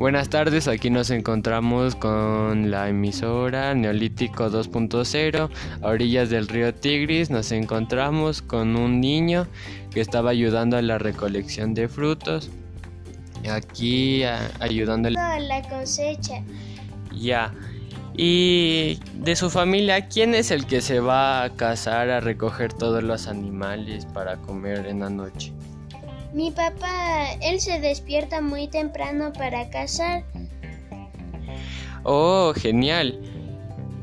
Buenas tardes, aquí nos encontramos con la emisora Neolítico 2.0, a orillas del río Tigris. Nos encontramos con un niño que estaba ayudando a la recolección de frutos. Aquí ayudando a la cosecha. Ya. Y de su familia, ¿quién es el que se va a cazar a recoger todos los animales para comer en la noche? Mi papá, él se despierta muy temprano para cazar. Oh, genial.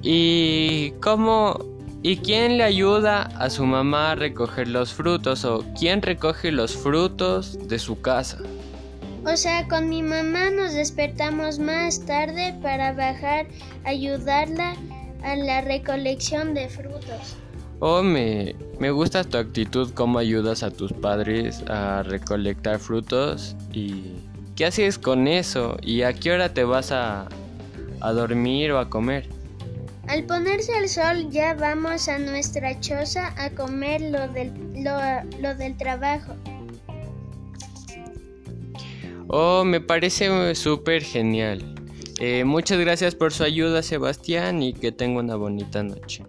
¿Y cómo y quién le ayuda a su mamá a recoger los frutos o quién recoge los frutos de su casa? O sea, con mi mamá nos despertamos más tarde para bajar ayudarla a la recolección de frutos. Oh, me, me gusta tu actitud, cómo ayudas a tus padres a recolectar frutos y qué haces con eso y a qué hora te vas a, a dormir o a comer. Al ponerse el sol ya vamos a nuestra choza a comer lo del, lo, del trabajo. Oh, me parece súper genial. Eh, muchas gracias por su ayuda, Sebastián, y que tenga una bonita noche.